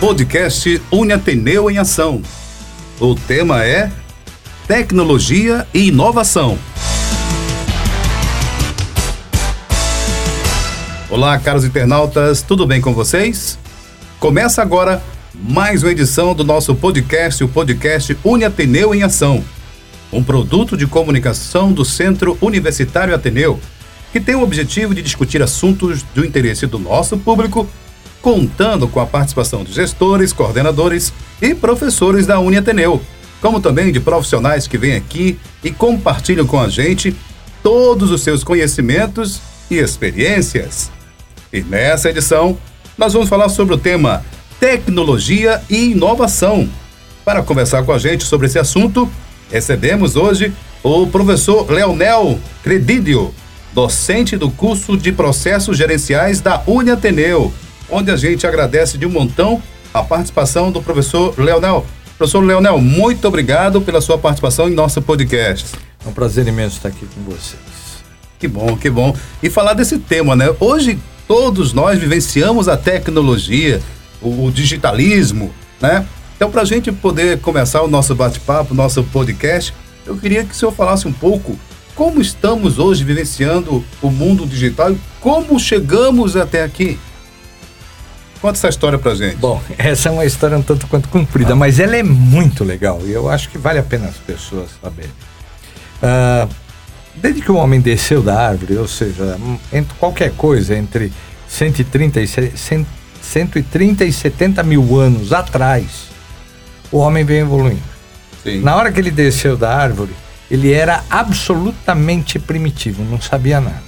Podcast Uniateneu em Ação. O tema é Tecnologia e Inovação. Olá, caros internautas, tudo bem com vocês? Começa agora mais uma edição do nosso podcast, o podcast Uniateneu em Ação. Um produto de comunicação do Centro Universitário Ateneu, que tem o objetivo de discutir assuntos do interesse do nosso público contando com a participação de gestores, coordenadores e professores da Uniateneu, como também de profissionais que vêm aqui e compartilham com a gente todos os seus conhecimentos e experiências. E nessa edição, nós vamos falar sobre o tema Tecnologia e Inovação. Para conversar com a gente sobre esse assunto, recebemos hoje o professor Leonel Credidio, docente do curso de Processos Gerenciais da Uniateneu onde a gente agradece de um montão a participação do professor Leonel. Professor Leonel, muito obrigado pela sua participação em nosso podcast. É um prazer imenso estar aqui com vocês. Que bom, que bom. E falar desse tema, né? Hoje todos nós vivenciamos a tecnologia, o, o digitalismo, né? Então, para a gente poder começar o nosso bate-papo, o nosso podcast, eu queria que o senhor falasse um pouco como estamos hoje vivenciando o mundo digital e como chegamos até aqui. Conta essa história pra gente. Bom, essa é uma história um tanto quanto comprida, ah. mas ela é muito legal e eu acho que vale a pena as pessoas saberem. Uh, desde que o homem desceu da árvore, ou seja, entre qualquer coisa entre 130 e, 130 e 70 mil anos atrás, o homem vem evoluindo. Sim. Na hora que ele desceu da árvore, ele era absolutamente primitivo, não sabia nada.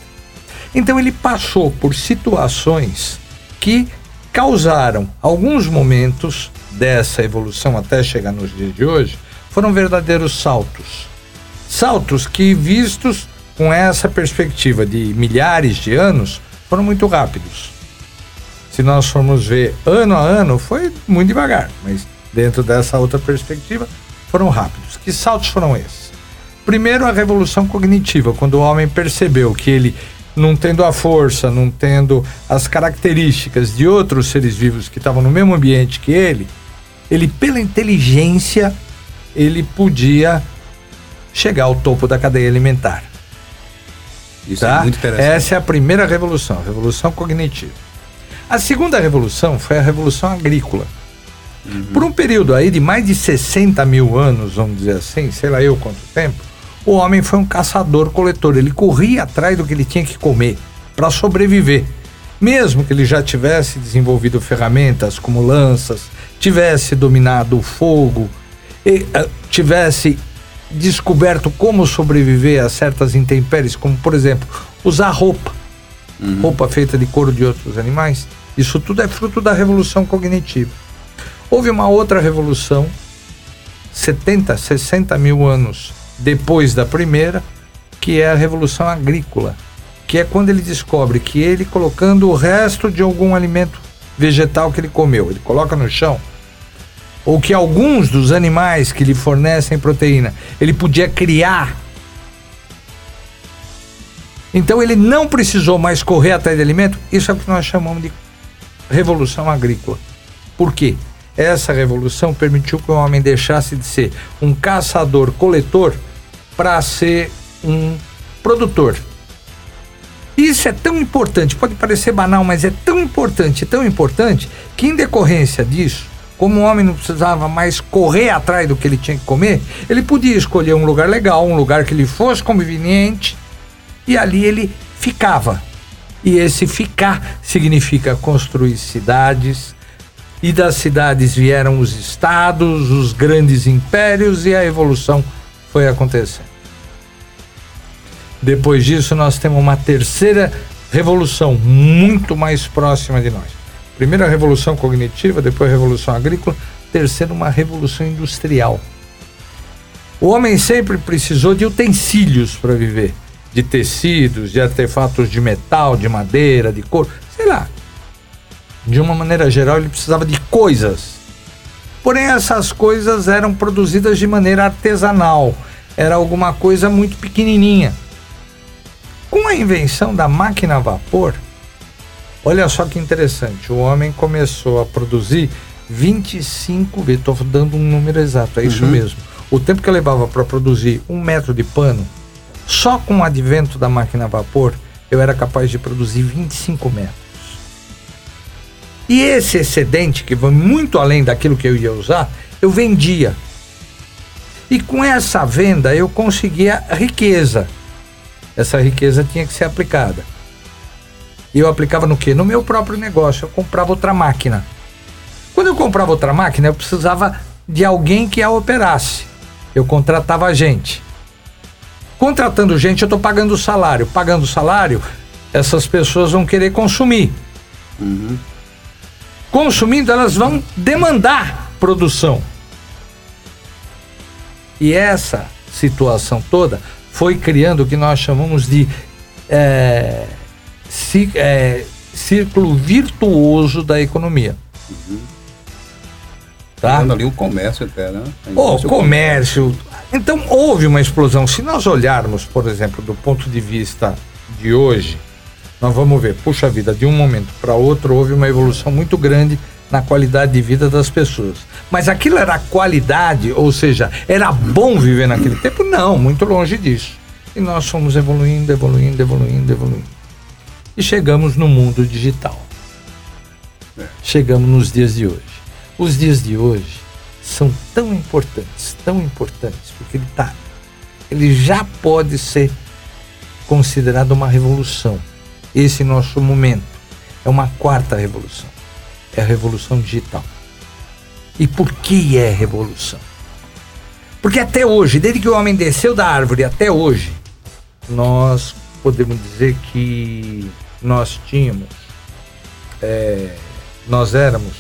Então ele passou por situações que causaram alguns momentos dessa evolução até chegar nos dias de hoje, foram verdadeiros saltos. Saltos que, vistos com essa perspectiva de milhares de anos, foram muito rápidos. Se nós formos ver ano a ano, foi muito devagar, mas dentro dessa outra perspectiva, foram rápidos. Que saltos foram esses? Primeiro, a revolução cognitiva, quando o homem percebeu que ele não tendo a força, não tendo as características de outros seres vivos que estavam no mesmo ambiente que ele, ele pela inteligência ele podia chegar ao topo da cadeia alimentar. Isso é tá? é muito interessante. Essa é a primeira revolução, a revolução cognitiva. A segunda revolução foi a revolução agrícola. Uhum. Por um período aí de mais de 60 mil anos, vamos dizer assim, sei lá eu quanto tempo, o homem foi um caçador-coletor. Ele corria atrás do que ele tinha que comer para sobreviver. Mesmo que ele já tivesse desenvolvido ferramentas como lanças, tivesse dominado o fogo, e, uh, tivesse descoberto como sobreviver a certas intempéries, como por exemplo, usar roupa, uhum. roupa feita de couro de outros animais, isso tudo é fruto da revolução cognitiva. Houve uma outra revolução, 70, 60 mil anos depois da primeira, que é a Revolução Agrícola, que é quando ele descobre que ele colocando o resto de algum alimento vegetal que ele comeu, ele coloca no chão, ou que alguns dos animais que lhe fornecem proteína, ele podia criar. Então ele não precisou mais correr atrás de alimento. Isso é o que nós chamamos de revolução agrícola. Por quê? Essa revolução permitiu que o homem deixasse de ser um caçador-coletor para ser um produtor. Isso é tão importante, pode parecer banal, mas é tão importante, tão importante, que em decorrência disso, como o homem não precisava mais correr atrás do que ele tinha que comer, ele podia escolher um lugar legal, um lugar que lhe fosse conveniente, e ali ele ficava. E esse ficar significa construir cidades, e das cidades vieram os estados, os grandes impérios e a evolução foi acontecendo. Depois disso, nós temos uma terceira revolução muito mais próxima de nós. Primeiro a revolução cognitiva, depois a revolução agrícola, terceiro uma revolução industrial. O homem sempre precisou de utensílios para viver, de tecidos, de artefatos de metal, de madeira, de couro, sei lá. De uma maneira geral, ele precisava de coisas. Porém, essas coisas eram produzidas de maneira artesanal. Era alguma coisa muito pequenininha. Com a invenção da máquina a vapor, olha só que interessante, o homem começou a produzir 25 vezes. Estou dando um número exato, é isso Uhum. mesmo. O tempo que eu levava para produzir um metro de pano, só com o advento da máquina a vapor, eu era capaz de produzir 25 metros. E esse excedente, que vai muito além daquilo que eu ia usar, eu vendia. E com essa venda eu conseguia riqueza. Essa riqueza tinha que ser aplicada. E eu aplicava no quê? No meu próprio negócio. Eu comprava outra máquina. Quando eu comprava outra máquina, eu precisava de alguém que a operasse. Eu contratava gente. Contratando gente, eu estou pagando salário. Pagando salário, essas pessoas vão querer consumir. Consumindo, elas vão demandar produção. E essa situação toda foi criando o que nós chamamos de é, ci- é, círculo virtuoso da economia. Tá? Fazendo ali um comércio até, né? A O comércio. Então houve uma explosão. Se nós olharmos, por exemplo, do ponto de vista de hoje, nós vamos ver, puxa vida, de um momento para outro houve uma evolução muito grande na qualidade de vida das pessoas. Mas aquilo era qualidade, ou seja, era bom viver naquele tempo? Não, muito longe disso. E nós fomos evoluindo, evoluindo, evoluindo, evoluindo. E chegamos no mundo digital. Chegamos nos dias de hoje. Os dias de hoje são tão importantes, tão importantes, porque ele tá, ele já pode ser considerado uma revolução. Esse nosso momento é uma quarta revolução. É a revolução digital. E por que é revolução? Porque até hoje, desde que o homem desceu da árvore até hoje, nós podemos dizer que nós tínhamos, é, nós éramos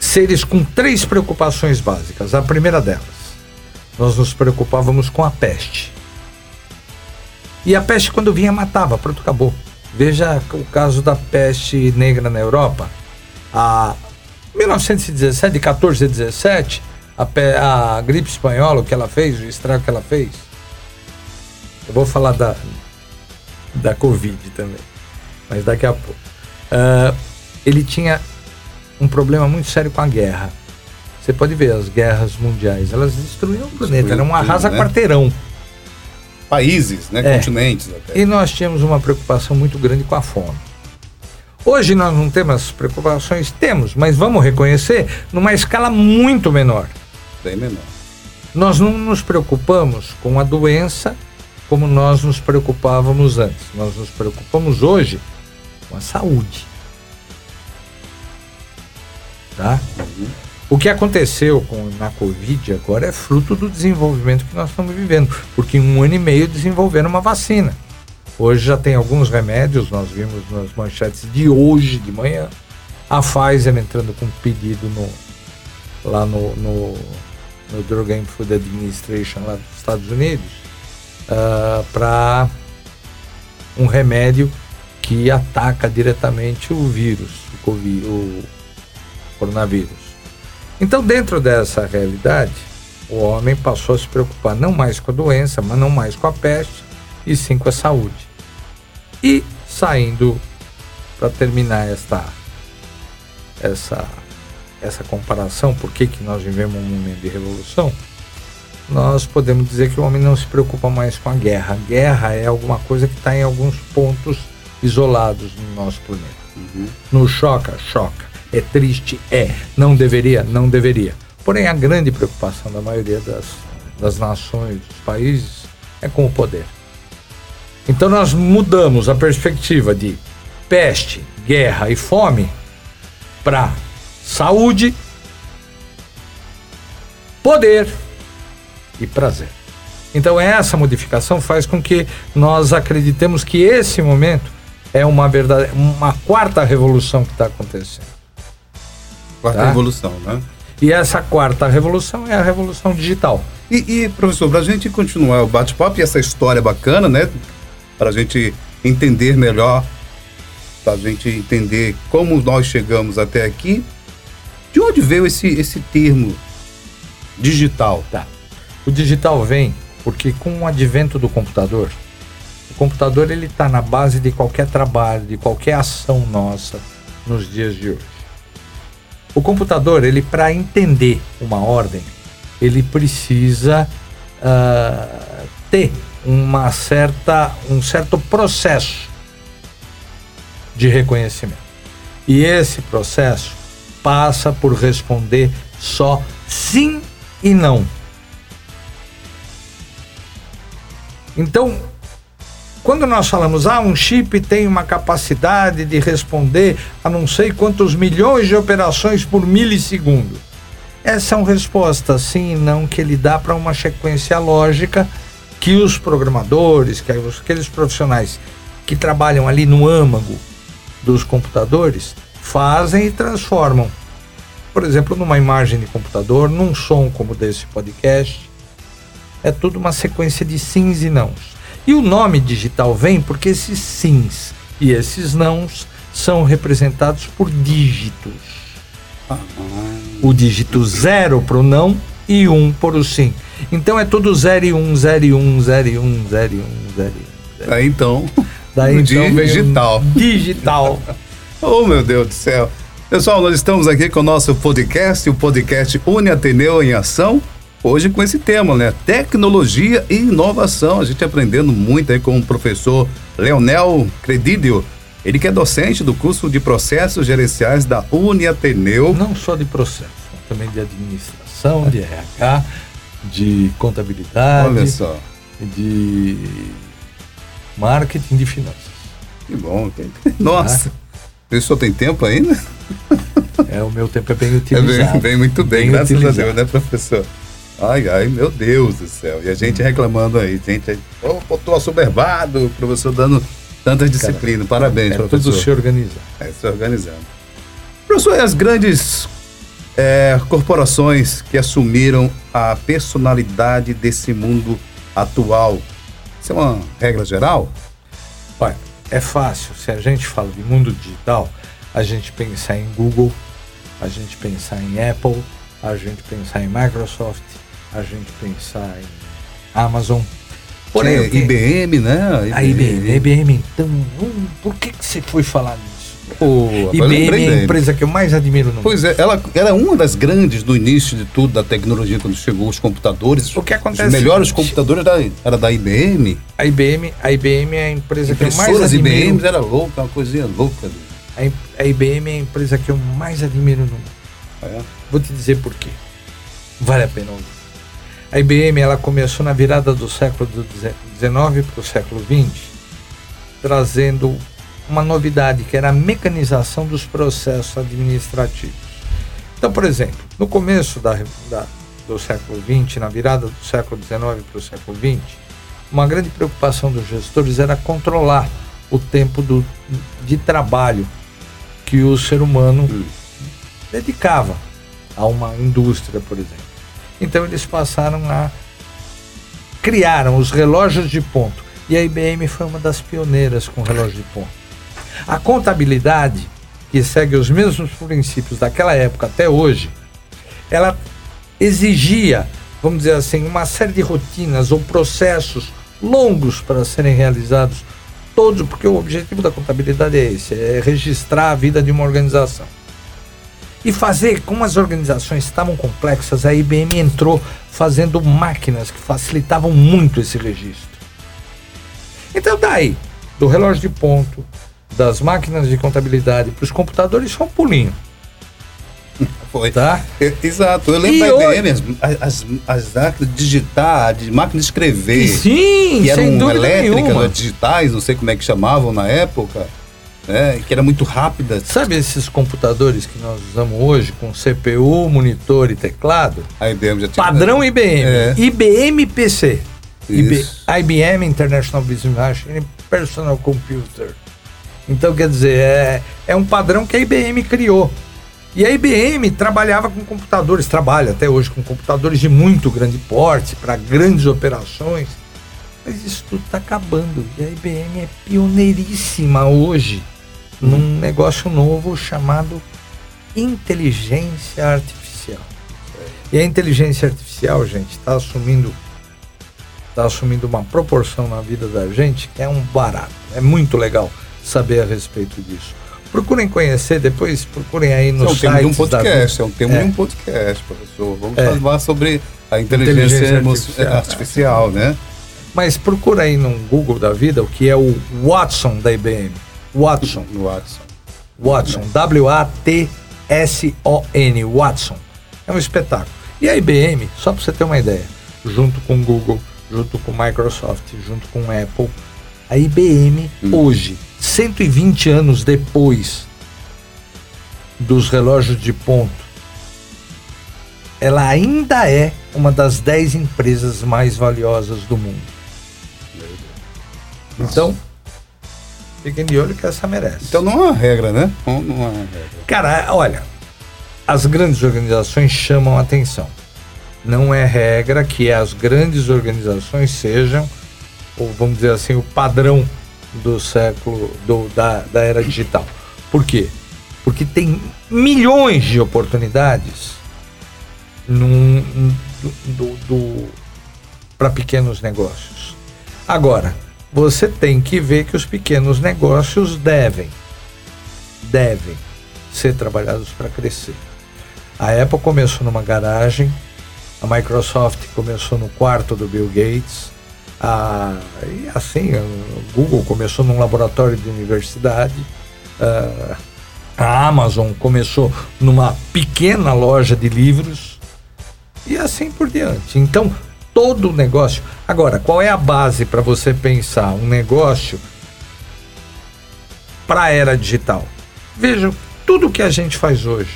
seres com três preocupações básicas. A primeira delas, nós nos preocupávamos com a peste. E a peste, quando vinha, matava, pronto, acabou. Veja o caso da peste negra na Europa. A 1917, de 14 a 17, a, a gripe espanhola, o que ela fez, o estrago que ela fez. Eu vou falar da, da Covid também, mas daqui a pouco. Ah, ele tinha um problema muito sério com a guerra. Você pode ver as guerras mundiais, elas destruíam o planeta, era um arrasa-quarteirão. Países, né? É. Continentes até. E nós tínhamos uma preocupação muito grande com a fome. Hoje nós não temos essas preocupações? Temos, mas vamos reconhecer numa escala muito menor. Bem menor. Nós não nos preocupamos com a doença como nós nos preocupávamos antes. Nós nos preocupamos hoje com a saúde. Tá? O que aconteceu com, na Covid agora é fruto do desenvolvimento que nós estamos vivendo, porque em um ano e meio desenvolveram uma vacina. Hoje já tem alguns remédios, nós vimos nas manchetes de hoje de manhã, a Pfizer entrando com um pedido no, lá no, no, no Drug and Food Administration lá dos Estados Unidos para um remédio que ataca diretamente o vírus, o, COVID, o coronavírus. Então, dentro dessa realidade, o homem passou a se preocupar não mais com a doença, mas não mais com a peste, e sim com a saúde. E saindo para terminar esta essa essa comparação, por que, que nós vivemos um momento de revolução, nós podemos dizer que o homem não se preocupa mais com a guerra. A guerra é alguma coisa que está em alguns pontos isolados no nosso planeta. Nos choca? Choca. É triste? É. Não deveria? Não deveria. Porém, a grande preocupação da maioria das, das nações, dos países, é com o poder. Então, nós mudamos a perspectiva de peste, guerra e fome para saúde, poder e prazer. Então, essa modificação faz com que nós acreditemos que esse momento é uma verdade, uma quarta revolução que está acontecendo. Quarta Tá. revolução, né? E essa quarta revolução é a revolução digital. E, e, professor, para a gente continuar o bate-papo e essa história bacana, né? Para a gente entender melhor, para a gente entender como nós chegamos até aqui, de onde veio esse, esse termo digital? Tá. O digital vem porque com o advento do computador, o computador ele está na base de qualquer trabalho, de qualquer ação nossa nos dias de hoje. O computador, ele para entender uma ordem, ele precisa uh, ter uma certa, um certo processo de reconhecimento. E esse processo passa por responder só sim e não. Então, quando nós falamos, ah, um chip tem uma capacidade de responder a não sei quantos milhões de operações por milissegundo. Essas são respostas sim e não que ele dá para uma sequência lógica que os programadores, que aqueles profissionais que trabalham ali no âmago dos computadores fazem e transformam. Por exemplo, numa imagem de computador, num som como desse podcast, é tudo uma sequência de sims e nãos. E o nome digital vem porque esses sims e esses nãos são representados por dígitos. O dígito zero para o não e um para o sim. Então é tudo 0 e 1, um, 0 e 1, um, 0 e 1, um, 0 e 1, 0 e 1. Aí então, Daí então digital. Digital. oh, meu Deus do céu. Pessoal, nós estamos aqui com o nosso podcast, o podcast Uni Ateneu em Ação. Hoje com esse tema, né? Tecnologia e inovação. A gente aprendendo muito aí com o professor Leonel Credidio. Ele que é docente do curso de processos gerenciais da Uni Ateneu. Não só de processo, também de administração, de RH, de contabilidade. Olha só. De marketing de finanças. Que bom. Nossa. O senhor tem tempo ainda? É, o meu tempo é bem utilizado. É bem, bem muito bem, bem graças utilizado. a Deus, né, professor? Ai, ai, meu Deus do céu. E a gente reclamando aí, gente, oh, botou assoberbado, o professor dando tantas disciplinas. Parabéns, é professor. Tudo se organizar. É, se organizando. Professor, e as grandes é, corporações que assumiram a personalidade desse mundo atual, isso é uma regra geral? Olha, é fácil. Se a gente fala de mundo digital, a gente pensar em Google, a gente pensar em Apple, a gente pensar em Microsoft, a gente pensar em Amazon. Porém, IBM, né? A IBM, a IBM então, hum, por que, que você foi falar nisso? Oh, IBM é a empresa que eu mais admiro no mundo. Pois é, ela era uma das grandes do início de tudo da tecnologia, quando chegou os computadores. O que acontece? Os melhores computadores era, era da IBM. A IBM, a IBM é a empresa que eu mais admiro. IBM era louca, uma coisinha louca. A, a IBM é a empresa que eu mais admiro no mundo. É. Vou te dizer por quê. Vale a pena ouvir. A IBM ela começou na virada do século XIX para o século XX, trazendo uma novidade que era a mecanização dos processos administrativos. Então, por exemplo, no começo da, da, do século XX, na virada do século XIX para o século XX, uma grande preocupação dos gestores era controlar o tempo do, de trabalho que o ser humano hum. dedicava a uma indústria, por exemplo. Então eles passaram a criaram os relógios de ponto. E a IBM foi uma das pioneiras com relógio de ponto. A contabilidade, que segue os mesmos princípios daquela época até hoje, ela exigia, vamos dizer assim, uma série de rotinas ou processos longos para serem realizados todos, porque o objetivo da contabilidade é esse, é registrar a vida de uma organização. E fazer, como as organizações estavam complexas, a IBM entrou fazendo máquinas que facilitavam muito esse registro. Então daí, do relógio de ponto, das máquinas de contabilidade para os computadores, só um pulinho. Foi. Tá? Exato. Eu lembro e da IBM, hoje... as, as, as máquinas digitar, de máquina de escrever. Sim, que eram elétricas, digitais, não sei como é que chamavam na época né, que era muito rápida. Sabe esses computadores que nós usamos hoje com CPU, monitor e teclado? A IBM já tinha. Padrão IBM. É. IBM PC. IB, IBM International Business Machine Personal Computer. Então, quer dizer, é, é um padrão que a IBM criou. E a IBM trabalhava com computadores, trabalha até hoje com computadores de muito grande porte, para grandes operações. Mas isso tudo está acabando. E a IBM é pioneiríssima hoje num negócio novo chamado inteligência artificial. E a inteligência artificial, gente, está assumindo está assumindo uma proporção na vida da gente que é um barato. É muito legal saber a respeito disso. Procurem conhecer, depois procurem aí no Isso é um tema de um da podcast, é um tema É. de um podcast, professor. Vamos É. falar sobre a inteligência, Inteligência artificial. artificial, né? Mas procura aí no Google da vida o que é o Watson da IBM. Watson. Watson. Watson. W-A-T-S-O-N. Watson. É um espetáculo. E a IBM, só para você ter uma ideia, junto com o Google, junto com Microsoft, junto com Apple, a IBM hoje, 120 anos depois dos relógios de ponto, ela ainda é uma das 10 empresas mais valiosas do mundo. Então, fiquem de olho que essa merece. Então não há regra, né? Não, não há regra. Cara, olha, as grandes organizações chamam a atenção. Não é regra que as grandes organizações sejam, ou vamos dizer assim, o padrão do século, do, da, da era digital. Por quê? Porque tem milhões de oportunidades num, do, do, para pequenos negócios. Agora, você tem que ver que os pequenos negócios devem, devem ser trabalhados para crescer. A Apple começou numa garagem, a Microsoft começou no quarto do Bill Gates, a, e assim, o Google começou num laboratório de universidade, a, a Amazon começou numa pequena loja de livros e assim por diante. Então, todo negócio. Agora, qual é a base para você pensar um negócio para a era digital? Veja, tudo que a gente faz hoje,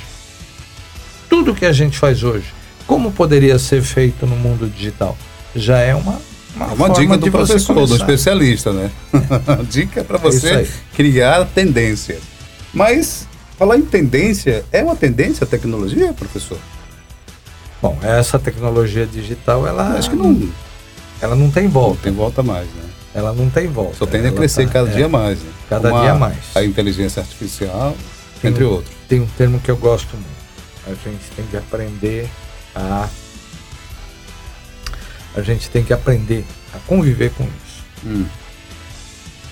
tudo que a gente faz hoje, como poderia ser feito no mundo digital? Já é uma uma, É uma dica do professor, do especialista, né? dica para É você aí. criar tendências. Mas falar em tendência, é uma tendência a tecnologia, professor? Bom, essa tecnologia digital, ela Acho que não, ela não tem não volta. tem volta mais, né? Ela não tem volta. Só tende a crescer tá- cada é. dia mais, né? Cada Como dia a- mais. A inteligência artificial, Tem entre outros. Tem um termo que eu gosto muito. A gente tem que aprender a. A gente tem que aprender a conviver com isso. Hum.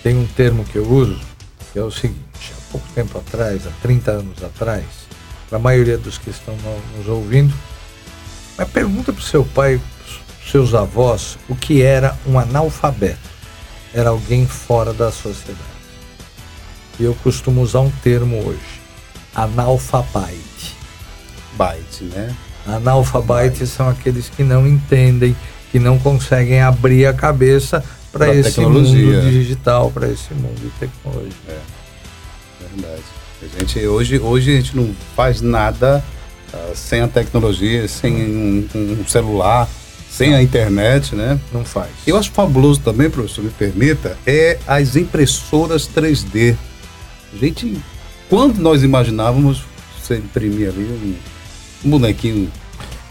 Tem um termo que eu uso que é o seguinte: há pouco tempo atrás, há 30 anos atrás, para a maioria dos que estão no- nos ouvindo, mas pergunta para o seu pai, seus avós, o que era um analfabeto. Era alguém fora da sociedade. E eu costumo usar um termo hoje: analfabite. Byte, né? Analfabetes são aqueles que não entendem, que não conseguem abrir a cabeça para esse tecnologia. mundo digital, para esse mundo de tecnologia. Verdade. A gente, hoje, hoje a gente não faz nada sem a tecnologia, sem um, um celular, sem a internet, né? Não faz. Eu acho fabuloso também, professor, me permita, é as impressoras 3D. Gente, quando nós imaginávamos você imprimir ali um, bonequinho,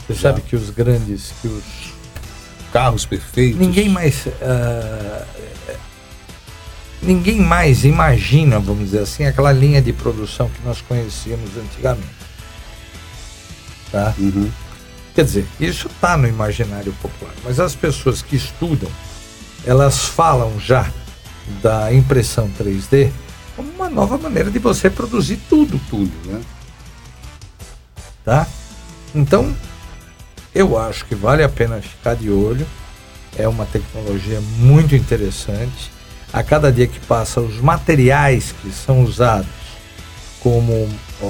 Você sabe que os grandes, que os carros perfeitos. ninguém mais ah, ninguém mais imagina, vamos dizer assim, aquela linha de produção que nós conhecíamos antigamente. Tá? Uhum. Quer dizer, isso está no imaginário popular, mas as pessoas que estudam, elas falam já da impressão 3D como uma nova maneira de você produzir tudo, Tudo, né? tá? Então, eu acho que vale a pena ficar de olho. É uma tecnologia muito interessante. A cada dia que passa, os materiais que são usados como,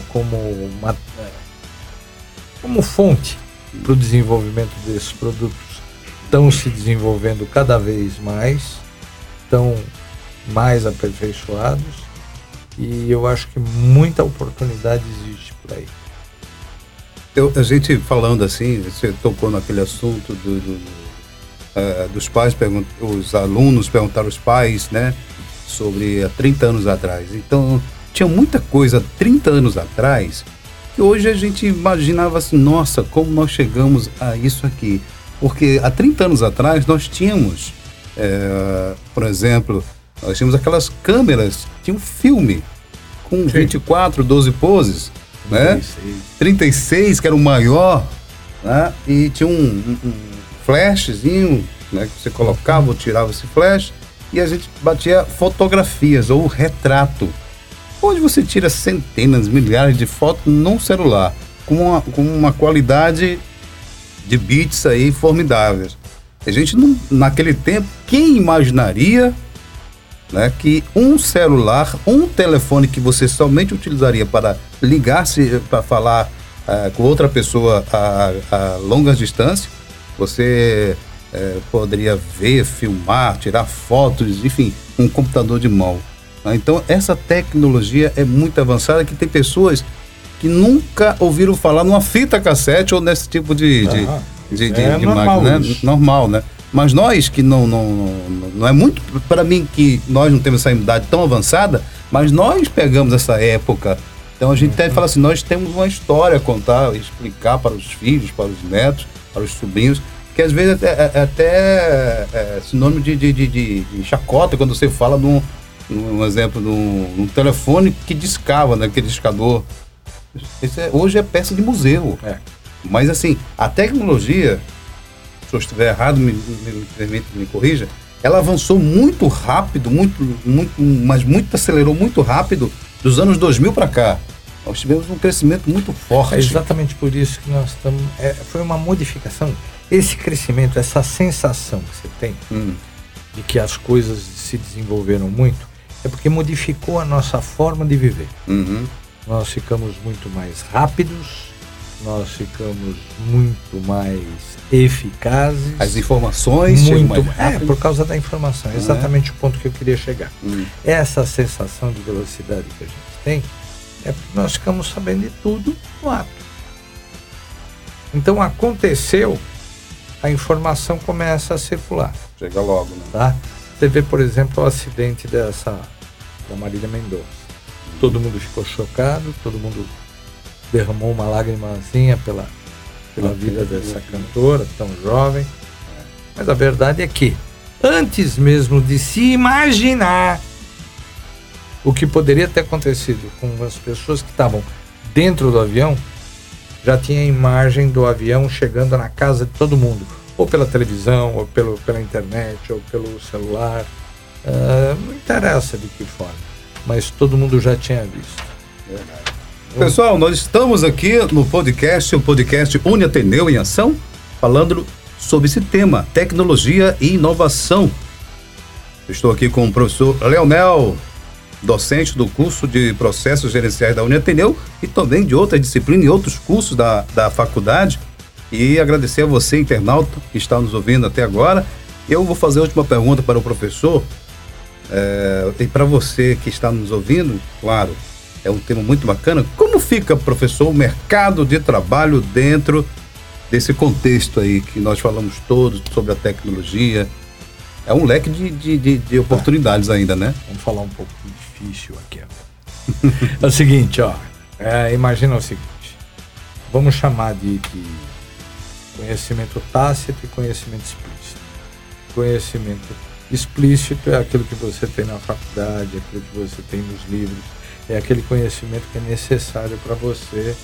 como, como fonte para o desenvolvimento desses produtos estão se desenvolvendo cada vez mais, estão mais aperfeiçoados e eu acho que muita oportunidade existe por aí. Eu, a gente falando assim, você tocou naquele assunto do, do, eh, dos pais, pergun- os alunos perguntaram aos pais, né, sobre há 30 anos atrás. Então, tinha muita coisa há 30 anos atrás hoje a gente imaginava assim, nossa, como nós chegamos a isso aqui. Porque há 30 anos atrás nós tínhamos, eh, por exemplo, nós tínhamos aquelas câmeras, tinha um filme com 24, 12 poses, né? 36, que era o maior, né? E tinha um, um, um flashzinho, né? Que você colocava ou tirava esse flash e a gente batia fotografias ou retrato. Hoje você tira centenas, milhares de fotos num celular, com uma, com uma qualidade de bits aí formidáveis. A gente, não, naquele tempo, quem imaginaria né, que um celular, um telefone que você somente utilizaria para ligar-se, para falar uh, com outra pessoa a, a longas distâncias, você uh, poderia ver, filmar, tirar fotos, enfim, um computador de mão. Né? Então, essa tecnologia é muito avançada que tem pessoas que nunca ouviram falar numa fita cassete ou nesse tipo de, de, ah, de, de, é de normal, máquina, né? normal, né? Mas nós que não, não, não, não é muito para mim que nós não temos essa idade tão avançada, mas nós pegamos essa época. Então a gente até fala assim, nós temos uma história a contar, explicar para os filhos, para os netos, para os sobrinhos, que às vezes é, é até é sinônimo de, de, de, de, chacota quando você fala num, num exemplo, num, num telefone que discava, né, aquele discador. É, hoje é peça de museu. É. Mas assim, a tecnologia se eu estiver errado, me, me, me, me corrija, ela avançou muito rápido, muito, muito, mas muito acelerou muito rápido dos anos 2000 para cá. Nós tivemos um crescimento muito forte. É exatamente por isso que nós estamos. É, foi uma modificação. Esse crescimento, essa sensação que você tem hum. de que as coisas se desenvolveram muito, é porque modificou a nossa forma de viver. Uhum. Nós ficamos muito mais rápidos, nós ficamos muito mais eficazes. As informações muito É, por causa da informação. É exatamente o ponto que eu queria chegar. Hum. Essa sensação de velocidade que a gente tem é porque nós ficamos sabendo de tudo no ato. Então aconteceu, a informação começa a circular. Chega logo, né? Tá? Você vê, por exemplo, o acidente dessa da Marília Mendonça. Todo mundo ficou chocado, todo mundo derramou uma lágrimazinha pela, pela vida dessa cantora tão jovem. Mas a verdade é que, antes mesmo de se imaginar o que poderia ter acontecido com as pessoas que estavam dentro do avião, já tinha a imagem do avião chegando na casa de todo mundo, ou pela televisão, ou pelo, pela internet, ou pelo celular. Uh, não interessa de que forma, mas todo mundo já tinha visto. Verdade. Pessoal, nós estamos aqui no podcast, o podcast Uni Ateneu em Ação, falando sobre esse tema, tecnologia e inovação. estou aqui com o professor Leonel, docente do curso de processos gerenciais da Ateneu e também de outras disciplinas e outros cursos da, da faculdade. E agradecer a você, internauta, que está nos ouvindo até agora. Eu vou fazer a última pergunta para o professor. É, e para você que está nos ouvindo, claro, é um tema muito bacana. Como fica, professor, o mercado de trabalho dentro desse contexto aí que nós falamos todos sobre a tecnologia? É um leque de, de, de, de oportunidades ainda, né? Vamos falar um pouco difícil aqui. é o seguinte, ó. É, imagina o seguinte. Vamos chamar de, de conhecimento tácito e conhecimento explícito. Conhecimento explícito é aquilo que você tem na faculdade, aquilo que você tem nos livros é aquele conhecimento que é necessário para você,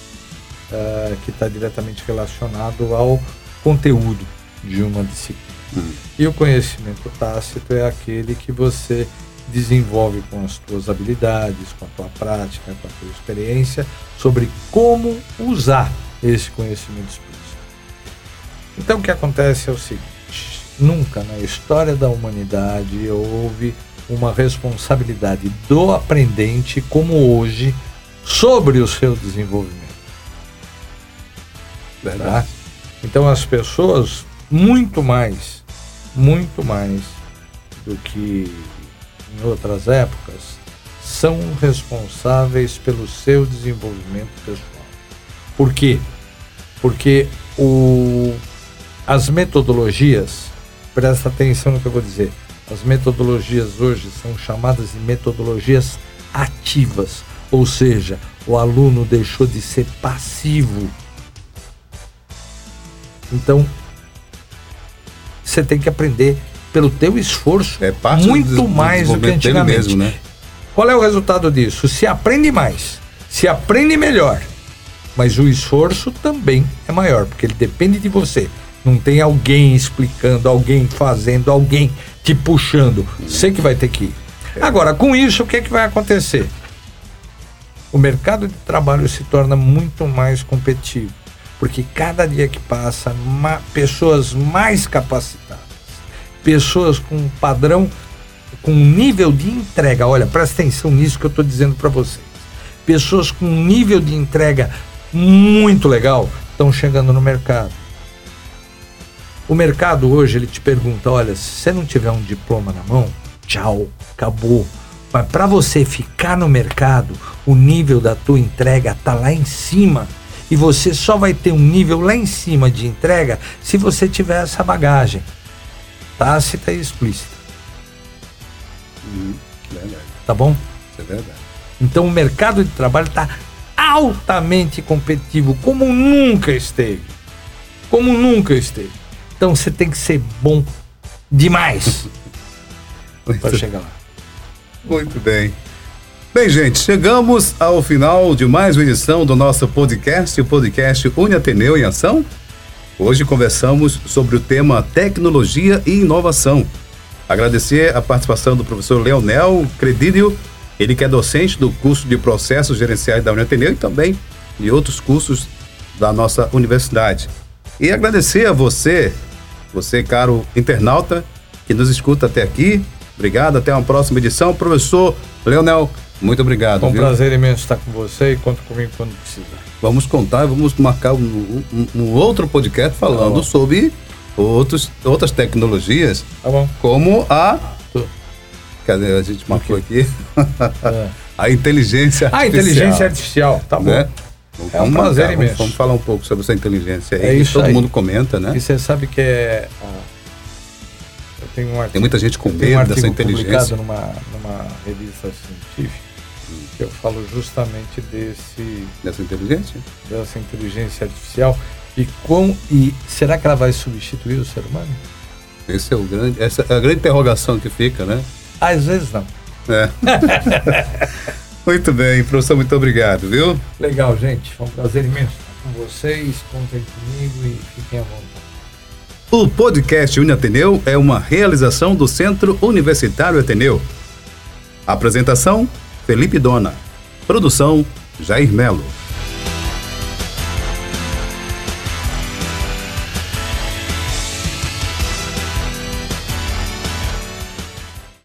uh, que está diretamente relacionado ao conteúdo de uma disciplina. Uhum. E o conhecimento tácito é aquele que você desenvolve com as suas habilidades, com a tua prática, com a tua experiência, sobre como usar esse conhecimento explícito. Então o que acontece é o seguinte: nunca na história da humanidade houve uma responsabilidade do aprendente, como hoje, sobre o seu desenvolvimento. Verdade? Então as pessoas, muito mais, muito mais do que em outras épocas, são responsáveis pelo seu desenvolvimento pessoal. Por quê? Porque o, as metodologias, presta atenção no que eu vou dizer, as metodologias hoje são chamadas de metodologias ativas, ou seja, o aluno deixou de ser passivo. Então, você tem que aprender pelo teu esforço é muito do, mais do que antigamente. Mesmo, né? Qual é o resultado disso? Se aprende mais, se aprende melhor, mas o esforço também é maior, porque ele depende de você. Não tem alguém explicando, alguém fazendo, alguém te puxando. Você que vai ter que ir. Agora, com isso, o que, é que vai acontecer? o mercado de trabalho se torna muito mais competitivo, porque cada dia que passa, ma pessoas mais capacitadas, pessoas com um padrão, com um nível de entrega, olha, presta atenção nisso que eu estou dizendo para vocês, pessoas com um nível de entrega muito legal estão chegando no mercado. O mercado hoje ele te pergunta, olha, se você não tiver um diploma na mão, tchau, acabou mas para você ficar no mercado, o nível da tua entrega tá lá em cima. E você só vai ter um nível lá em cima de entrega se você tiver essa bagagem. Tácita e explícita. Hum, verdade. Tá bom? É verdade. Então o mercado de trabalho está altamente competitivo, como nunca esteve. Como nunca esteve. Então você tem que ser bom demais para chegar lá. Muito bem. Bem, gente, chegamos ao final de mais uma edição do nosso podcast, o podcast Uni Ateneu em Ação. Hoje conversamos sobre o tema tecnologia e inovação. Agradecer a participação do professor Leonel Credílio, ele que é docente do curso de processos gerenciais da Uni Ateneu e também de outros cursos da nossa universidade. E agradecer a você, você caro internauta, que nos escuta até aqui, Obrigado, até uma próxima edição. Professor Leonel, muito obrigado. Foi um viu? prazer imenso estar com você e conta comigo quando precisar. Vamos contar, vamos marcar um, um, um outro podcast falando tá sobre outros, outras tecnologias. Tá. Como a. Cadê? A gente marcou aqui. É. a inteligência artificial. A inteligência artificial, tá bom. Né? É um prazer imenso. Vamos, vamos, falar um pouco sobre essa inteligência aí. É isso todo aí. mundo comenta, né? E você sabe que é tem, um artigo, tem muita gente com medo um dessa inteligência. numa, numa revista científica hum. que eu falo justamente desse dessa inteligência, dessa inteligência artificial e com e será que ela vai substituir o ser humano? Esse é o grande, essa é a grande interrogação que fica, né? Às vezes não. É. muito bem, professor, muito obrigado, viu? Legal, gente. Foi um prazer imenso estar com vocês. Contem comigo e fiquem à vontade. O podcast Uni Ateneu é uma realização do Centro Universitário Ateneu. Apresentação: Felipe Dona. Produção: Jair Melo.